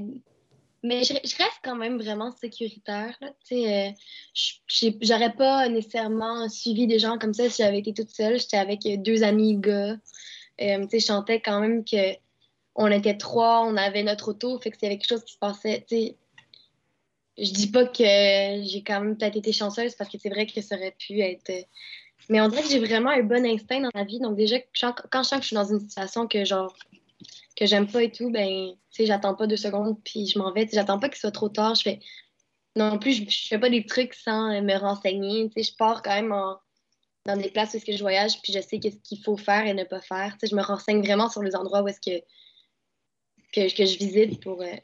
Mais je, reste quand même vraiment sécuritaire. Euh, j'aurais pas nécessairement suivi des gens comme ça si j'avais été toute seule. J'étais avec deux amis gars. Euh, je sentais quand même que on était trois, on avait notre auto, fait que s'il y avait quelque chose qui se passait, tu je dis pas que j'ai quand même peut-être été chanceuse parce que c'est vrai que ça aurait pu être. Mais on dirait que j'ai vraiment un bon instinct dans la vie. Donc déjà, quand je sens que je suis dans une situation que genre que j'aime pas et tout, ben, tu sais, j'attends pas deux secondes puis je m'en vais. Tu sais, J'attends pas qu'il soit trop tard. Je fais. Non plus, je, je fais pas des trucs sans euh, me renseigner. Tu sais, je pars quand même en- dans des places où est-ce que je voyage puis je sais qu'est-ce qu'il faut faire et ne pas faire. Tu sais, je me renseigne vraiment sur les endroits où est-ce que, que, que je visite pour euh,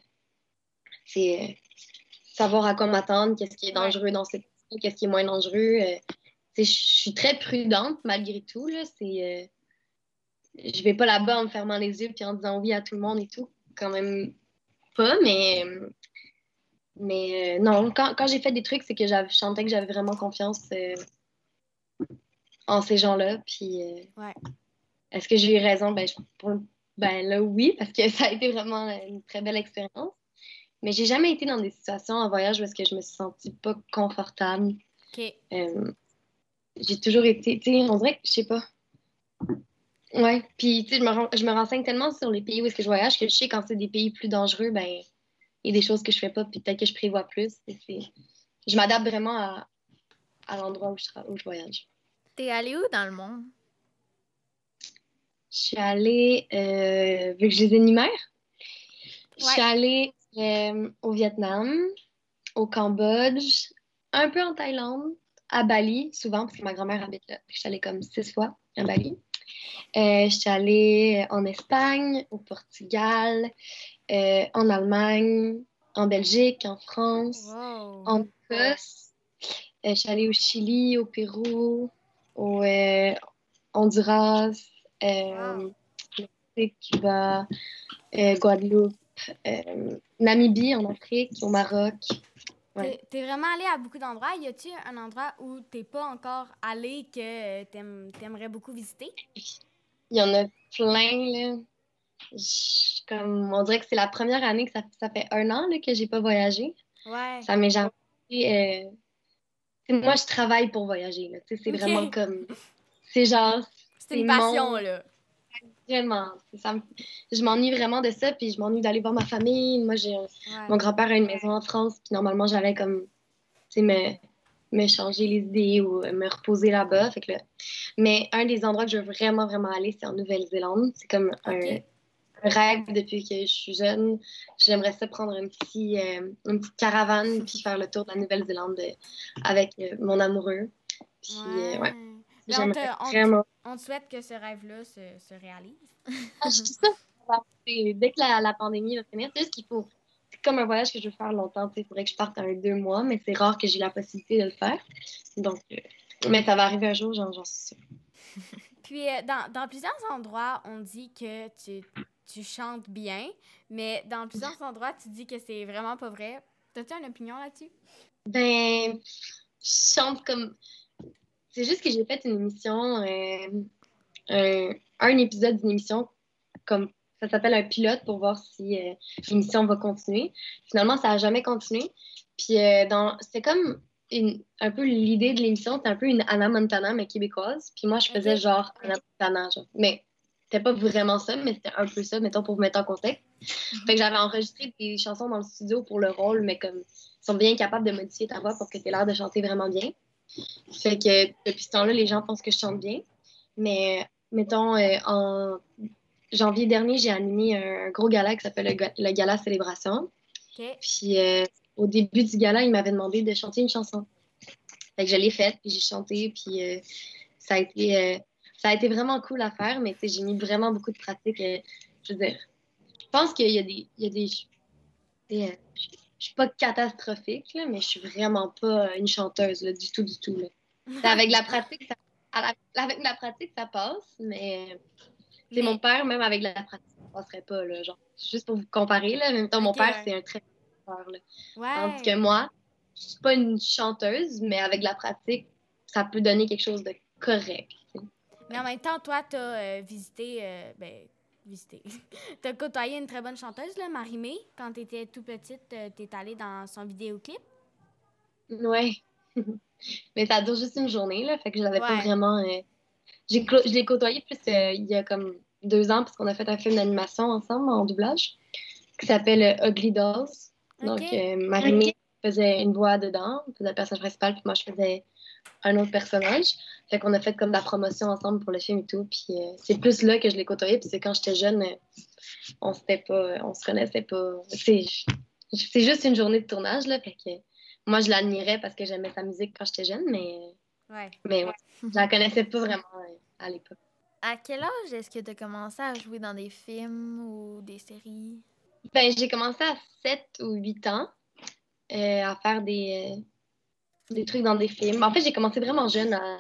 euh, savoir à quoi m'attendre, qu'est-ce qui est dangereux dans cette qu'est-ce qui est moins dangereux. euh, je suis très prudente malgré tout. Là. C'est, euh, je vais pas là-bas en me fermant les yeux puis en disant oui à tout le monde et tout. Quand même pas, mais, mais euh, non, quand, quand j'ai fait des trucs, c'est que je sentais que j'avais vraiment confiance euh, en ces gens-là. Puis, Ouais. est-ce que j'ai eu raison? Ben, je- pour- ben là, oui, parce que ça a été vraiment une très belle expérience. Mais j'ai jamais été dans des situations en voyage où est-ce que je me suis sentie pas confortable. Euh, j'ai toujours été, tu sais, on dirait que, je sais pas. Ouais, puis tu sais, je me, ren- je me renseigne tellement sur les pays où est-ce que je voyage que je sais quand c'est des pays plus dangereux, ben, il y a des choses que je fais pas, puis peut-être que je prévois plus. Je m'adapte vraiment à, à l'endroit où je, tra- où je voyage. T'es allé où dans le monde? Je suis allée, euh, vu que je les énumère, je suis Ouais. allée euh, au Vietnam, au Cambodge, un peu en Thaïlande, à Bali, souvent, parce que ma grand-mère habite là. Je suis allée comme six fois à Bali. Euh, je suis allée en Espagne, au Portugal, euh, en Allemagne, en Belgique, en France, Wow. en Écosse. Euh, je suis allée au Chili, au Pérou, au euh, Honduras, euh, Wow. Mexique, Cuba, euh, Guadeloupe, euh, Namibie en Afrique, au Maroc. Ouais. T'es- vraiment allé à beaucoup d'endroits. Y a-tu un endroit où t'es pas encore allé que euh, t'aimes- t'aimerais beaucoup visiter? Il y en a plein, là. Je- comme, on dirait que c'est la première année que ça, ça fait un an là, que j'ai pas voyagé. Ouais. Ça m'est jamais euh, Moi, je travaille pour voyager. là. Tu sais, C'est vraiment comme. C'est genre, C'est une passion, mon- là. Vraiment. Ça me- Je m'ennuie vraiment de ça, puis je m'ennuie d'aller voir ma famille. Moi, j'ai Ouais. Mon grand-père a une maison en France, puis normalement, j'allais comme, tu sais, me, me changer les idées ou euh, me reposer là-bas. Fait que là- Mais un des endroits que je veux vraiment, vraiment aller, c'est en Nouvelle-Zélande. C'est comme un, rêve depuis que je suis jeune. J'aimerais ça prendre un petit, euh, une petite caravane, puis faire le tour de la Nouvelle-Zélande euh, avec euh, mon amoureux. Puis, euh, ouais, j'aimerais on te- vraiment. on te souhaite que ce rêve-là se, se réalise. Ah, je que ça. Dès que la, la pandémie va finir, c'est juste qu'il faut. C'est comme un voyage que je veux faire longtemps. Il faudrait que je parte un deux mois, mais c'est rare que j'ai la possibilité de le faire. Donc, euh, mais ça va arriver un jour, j'en j'en suis sûre. Puis, euh, dans, dans plusieurs endroits, on dit que tu, tu chantes bien, mais dans plusieurs endroits, tu dis que c'est vraiment pas vrai. T'as-tu une opinion là-dessus? Ben, je chante comme. C'est juste que j'ai fait une émission, euh, un, un épisode d'une émission, comme ça s'appelle un pilote pour voir si euh, l'émission va continuer. Finalement, ça n'a jamais continué. Puis euh, dans, c'était comme une, un peu l'idée de l'émission, c'était un peu une Anna Montana, mais québécoise. Puis moi, je faisais genre Anna Montana, genre. Mais c'était pas vraiment ça, mais c'était un peu ça, mettons, pour vous mettre en contexte. Fait que j'avais enregistré des chansons dans le studio pour le rôle, mais comme ils sont bien capables de modifier ta voix pour que tu aies l'air de chanter vraiment bien. Fait que depuis ce temps-là, les gens pensent que je chante bien. Mais mettons, euh, en janvier dernier, j'ai animé un gros gala qui s'appelle le, ga- le Gala Célébration. Puis euh, au début du gala, il m'avait demandé de chanter une chanson. Fait que je l'ai faite, puis j'ai chanté, puis euh, ça a été ça a été vraiment cool à faire, mais j'ai mis vraiment beaucoup de pratique. je veux dire, je pense qu'il y a des. Il y a des, des, je suis pas catastrophique, là, mais je suis vraiment pas euh, une chanteuse, là, du tout, du tout. Là. C'est Avec la pratique, ça, avec la pratique, ça passe, mais c'est Mais- mon père, même avec la pratique, ça passerait pas. Là, genre, juste pour vous comparer, là, en même temps, mon père, c'est un très bon chanteur. Ouais. Tandis que moi, je suis pas une chanteuse, mais avec la pratique, ça peut donner quelque chose de correct. tu. Mais en même temps, toi, t'as euh, visité, euh, ben, visité. t'as côtoyé une très bonne chanteuse, là, Marie-Mé. Quand t'étais tout petite, euh, t'es allée dans son vidéoclip? Ouais. mais ça dure juste une journée, là, fait que je l'avais pas vraiment. euh, j'ai clo- je l'ai côtoyé plus euh, il y a comme deux ans, parce qu'on a fait un film d'animation ensemble en doublage, qui s'appelle Ugly Dolls. Donc, Ok. euh, Marie faisait une voix dedans, faisait le personnage principal, puis moi, je faisais un autre personnage. Fait qu'on a fait comme de la promotion ensemble pour le film et tout. Puis euh, c'est plus là que je l'ai côtoyé, puis c'est quand j'étais jeune, euh, on s'était pas, on se connaissait pas. C'est c'est juste une journée de tournage, là, fait que moi, je l'admirais parce que j'aimais sa musique quand j'étais jeune, mais, Ouais. mais ouais, je la connaissais pas vraiment euh, à l'époque. À quel âge est-ce que tu as commencé à jouer dans des films ou des séries? Ben, j'ai commencé à 7 ou 8 ans euh, à faire des, euh, des trucs dans des films. En fait, j'ai commencé vraiment jeune à,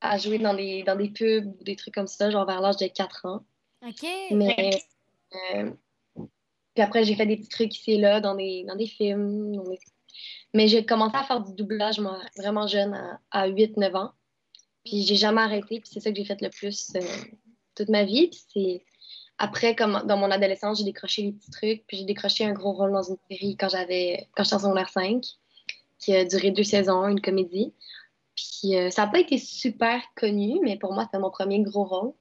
à jouer dans des, dans des pubs ou des trucs comme ça, genre vers l'âge de 4 ans. OK. Mais euh, puis après, j'ai fait des petits trucs ici et là dans des, dans des films. dans des- Mais j'ai commencé à faire du doublage moi, vraiment jeune, à, à 8-9 ans. Puis j'ai jamais arrêté, puis c'est ça que j'ai fait le plus euh, toute ma vie. Puis c'est après, comme dans mon adolescence, j'ai décroché des petits trucs, puis j'ai décroché un gros rôle dans une série quand j'avais quand j'étais en secondaire 5, qui a duré deux saisons, une comédie. Puis euh, ça n'a pas été super connu, mais pour moi, c'était mon premier gros rôle.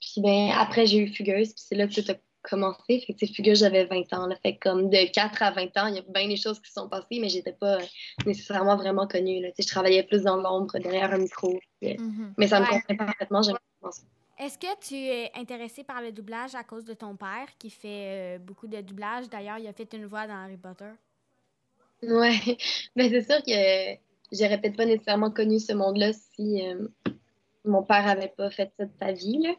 Puis ben, après, j'ai eu Fugueuse, puis c'est là que tout a commencé. Fait que, Fugueuse, j'avais 20 ans. Là, fait que comme de 4 à 20 ans, il y a bien des choses qui se sont passées, mais j'étais pas nécessairement vraiment connue. Là. Tu sais, je travaillais plus dans l'ombre, derrière un micro. puis, euh, Mhm. mais ça me Ouais. convenait parfaitement. Est-ce que tu es intéressé par le doublage à cause de ton père qui fait euh, beaucoup de doublage? D'ailleurs, il a fait une voix dans Harry Potter. Ouais, mais c'est sûr que j'aurais peut-être pas nécessairement connu ce monde-là si euh, mon père avait pas fait ça de sa vie. là.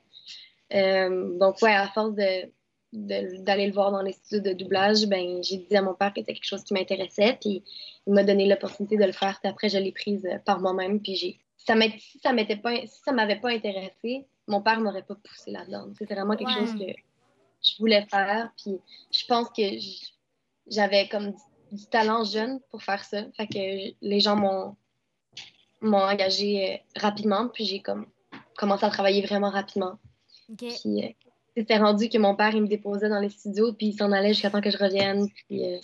Euh, donc, ouais, à force de, d'aller le voir dans les studios de doublage, ben, j'ai dit à mon père que c'était quelque chose qui m'intéressait, puis il m'a donné l'opportunité de le faire. Puis après, je l'ai prise euh, par moi-même, puis j'ai. Ça si ça m'était pas, si ça m'avait pas intéressé, mon père m'aurait pas poussé là-dedans. C'était vraiment quelque Ouais. chose que je voulais faire, puis je pense que j'avais comme du, talent jeune pour faire ça. Fait que les gens m'ont m'ont engagé euh, rapidement, puis j'ai comme commencé à travailler vraiment rapidement. Puis euh, c'était rendu que mon père, il me déposait dans les studios, puis il s'en allait jusqu'à temps que je revienne. Puis euh,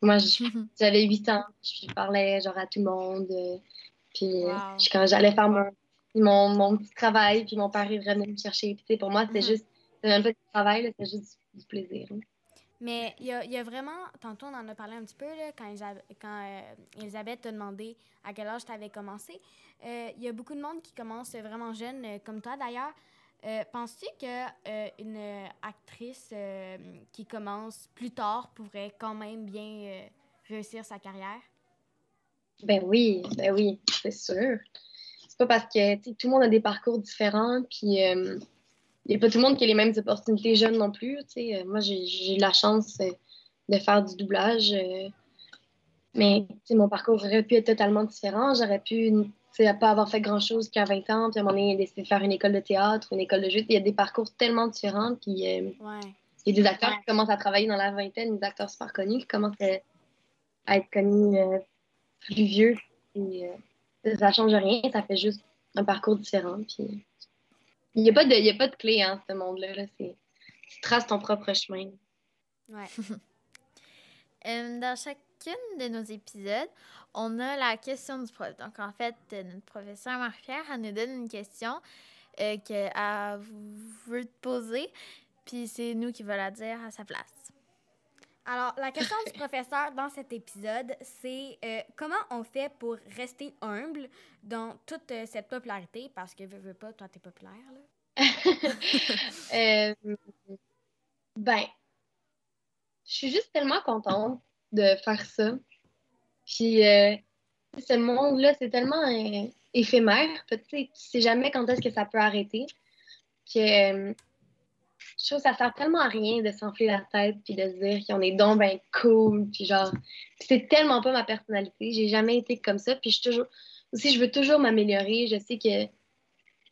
moi, j- j'avais 8 ans, je parlais genre à tout le monde. euh, puis Wow. quand j'allais faire mon, mon, mon petit travail, puis mon père, il revenait me chercher. Puis pour moi, c'était Mhm. juste, c'était même pas du travail, c'était juste du, du plaisir. hein. Mais il y a, y a vraiment, tantôt on en a parlé un petit peu, là, quand, quand euh, Elisabeth t'a demandé à quel âge tu avais commencé. Euh, Il y a beaucoup de monde qui commence vraiment jeune, euh, comme toi d'ailleurs. Euh, Penses-tu qu'une actrice euh, qui commence plus tard pourrait quand même bien euh, réussir sa carrière? Ben oui, ben oui, c'est sûr. C'est pas parce que tout le monde a des parcours différents, puis n'y a pas tout le monde qui a les mêmes opportunités jeunes non plus. tu sais. Euh, moi, j'ai eu la chance euh, de faire du doublage, euh, mais mon parcours aurait pu être totalement différent. J'aurais pu sais, pas avoir fait grand-chose qu'à 20 ans, puis à un moment donné, décider de faire une école de théâtre, une école de jeu. Il y a des parcours tellement différents, puis euh, Ouais. il y a des acteurs qui commencent à travailler dans la vingtaine, des acteurs super connus qui commencent à, être connus euh, plus vieux. Et, euh, ça change rien, ça fait juste un parcours différent. Puis, il n'y a, pas de- a pas de clé, hein, ce monde-là. Là. Tu traces ton propre chemin. Ouais. Euh, dans chacune de nos épisodes, on a la question du prof. Donc, en fait, euh, notre professeur Marie-Pierre, elle nous donne une question euh, qu'elle veut te poser, puis c'est nous qui va la dire à sa place. Alors, la question du professeur dans cet épisode, c'est euh, comment on fait pour rester humble dans toute euh, cette popularité? Parce que, veux, veux pas, toi, t'es populaire, là. Euh, ben, je suis juste tellement contente de faire ça. Puis, ce monde-là, c'est tellement éphémère. Tu sais, tu sais jamais quand est-ce que ça peut arrêter. Que je trouve ça sert tellement à rien de s'enfler la tête puis de se dire qu'on est donc ben cool. Puis genre, c'est tellement pas ma personnalité. J'ai jamais été comme ça. Puis je toujours. Aussi, je veux toujours m'améliorer. Je sais que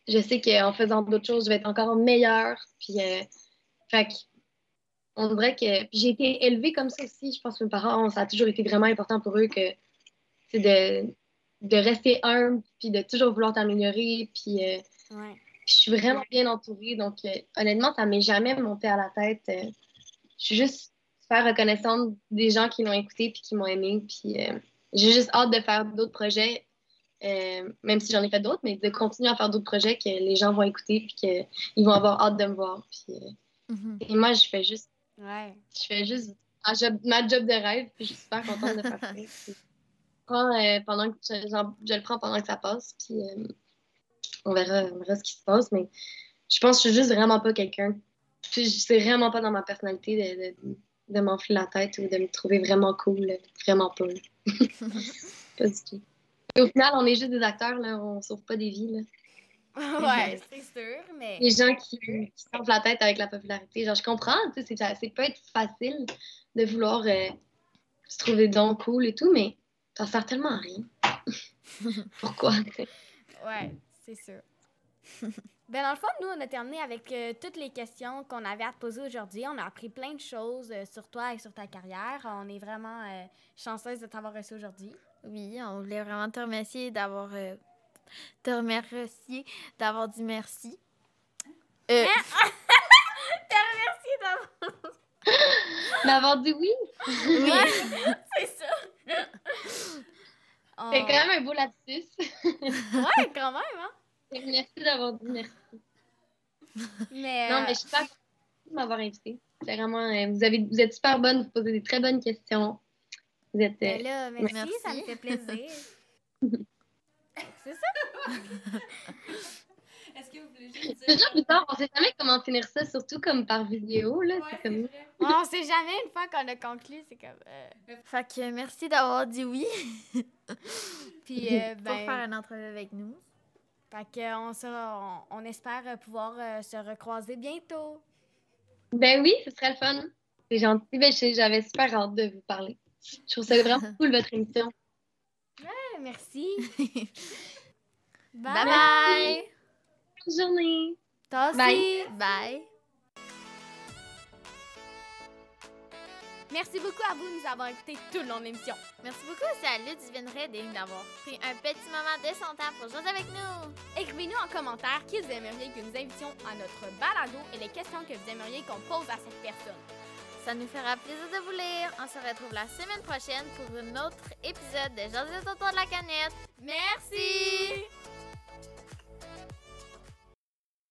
je sais qu'en faisant d'autres choses, je vais être encore meilleure. Puis, euh, fait on dirait que j'ai été élevée comme ça aussi. Je pense que mes parents, ça a toujours été vraiment important pour eux que c'est de, de rester humble, puis de toujours vouloir t'améliorer. Puis, euh. Je suis vraiment bien entourée. Donc, euh, honnêtement, ça m'est jamais monté à la tête. Euh, je suis juste super reconnaissante des gens qui l'ont écouté puis qui m'ont aimé. Puis, euh, j'ai juste hâte de faire d'autres projets. même si j'en ai fait d'autres, mais de continuer à faire d'autres projets que les gens vont écouter puis qu'ils vont avoir hâte de me voir. Puis, Mhm. et moi, je fais juste, Ouais. je fais juste ma job, ma job de rêve, puis je suis super contente de faire ça. Puis, pendant que je, je le prends pendant que ça passe, puis euh, on, verra, on verra ce qui se passe, mais je pense que je suis juste vraiment pas quelqu'un. C'est vraiment pas dans ma personnalité de, de, de m'enfler la tête ou de me trouver vraiment cool, vraiment pas. pas du tout. Et au final, on est juste des acteurs, là, on sauve pas des vies. Là. ouais, c'est sûr, mais. les gens qui, qui s'enflent la tête avec la popularité. Genre, je comprends, tu sais, c'est, peut être facile de vouloir euh, se trouver donc cool et tout, mais ça sert tellement à rien. pourquoi. Ouais, c'est sûr. ben, dans le fond, nous, on a terminé avec euh, toutes les questions qu'on avait à te poser aujourd'hui. On a appris plein de choses euh, sur toi et sur ta carrière. On est vraiment euh, chanceuse de t'avoir reçu aujourd'hui. Oui, on voulait vraiment te remercier d'avoir euh, te remercier d'avoir dit merci. Euh, Merci d'avoir. D'avoir dit oui, oui. c'est ça. Oh. c'est quand même un beau lapsus. Ouais, quand même, hein? Merci d'avoir dit merci. Mais, Non, euh, mais je suis contente de m'avoir invité. C'est vraiment, euh, vous, avez, vous êtes super bonne, vous posez des très bonnes questions. Vous êtes. euh, ben là, merci, Merci. ça me fait plaisir. c'est ça? Est-ce que vous voulez juste C'est toujours bizarre, on sait jamais comment finir ça, surtout comme par vidéo. Là. Ouais, comme... vrai. On sait jamais une fois qu'on a conclu, c'est comme. euh, Fait que merci d'avoir dit oui Puis, euh, pour ben, faire une entrevue avec nous. fait que on, se- on, on espère euh, pouvoir euh, se recroiser bientôt. Ben oui, ce serait le fun. C'est gentil. Ben, j'avais super hâte de vous parler. Je trouve ça vraiment cool, votre émission. Ouais, merci. Bye bye. Bonne journée. Toi aussi. Bye. Bye. Merci beaucoup à vous de nous avoir écoutés tout le long de l'émission. Merci beaucoup aussi à Ludivine Redding d'avoir pris un petit moment de son temps pour jouer avec nous. Écrivez-nous en commentaire qui vous aimeriez que nous invitions à notre balado et les questions que vous aimeriez qu'on pose à cette personne. Ça nous fera plaisir de vous lire. On se retrouve la semaine prochaine pour un autre épisode de José autour de la canette. Merci!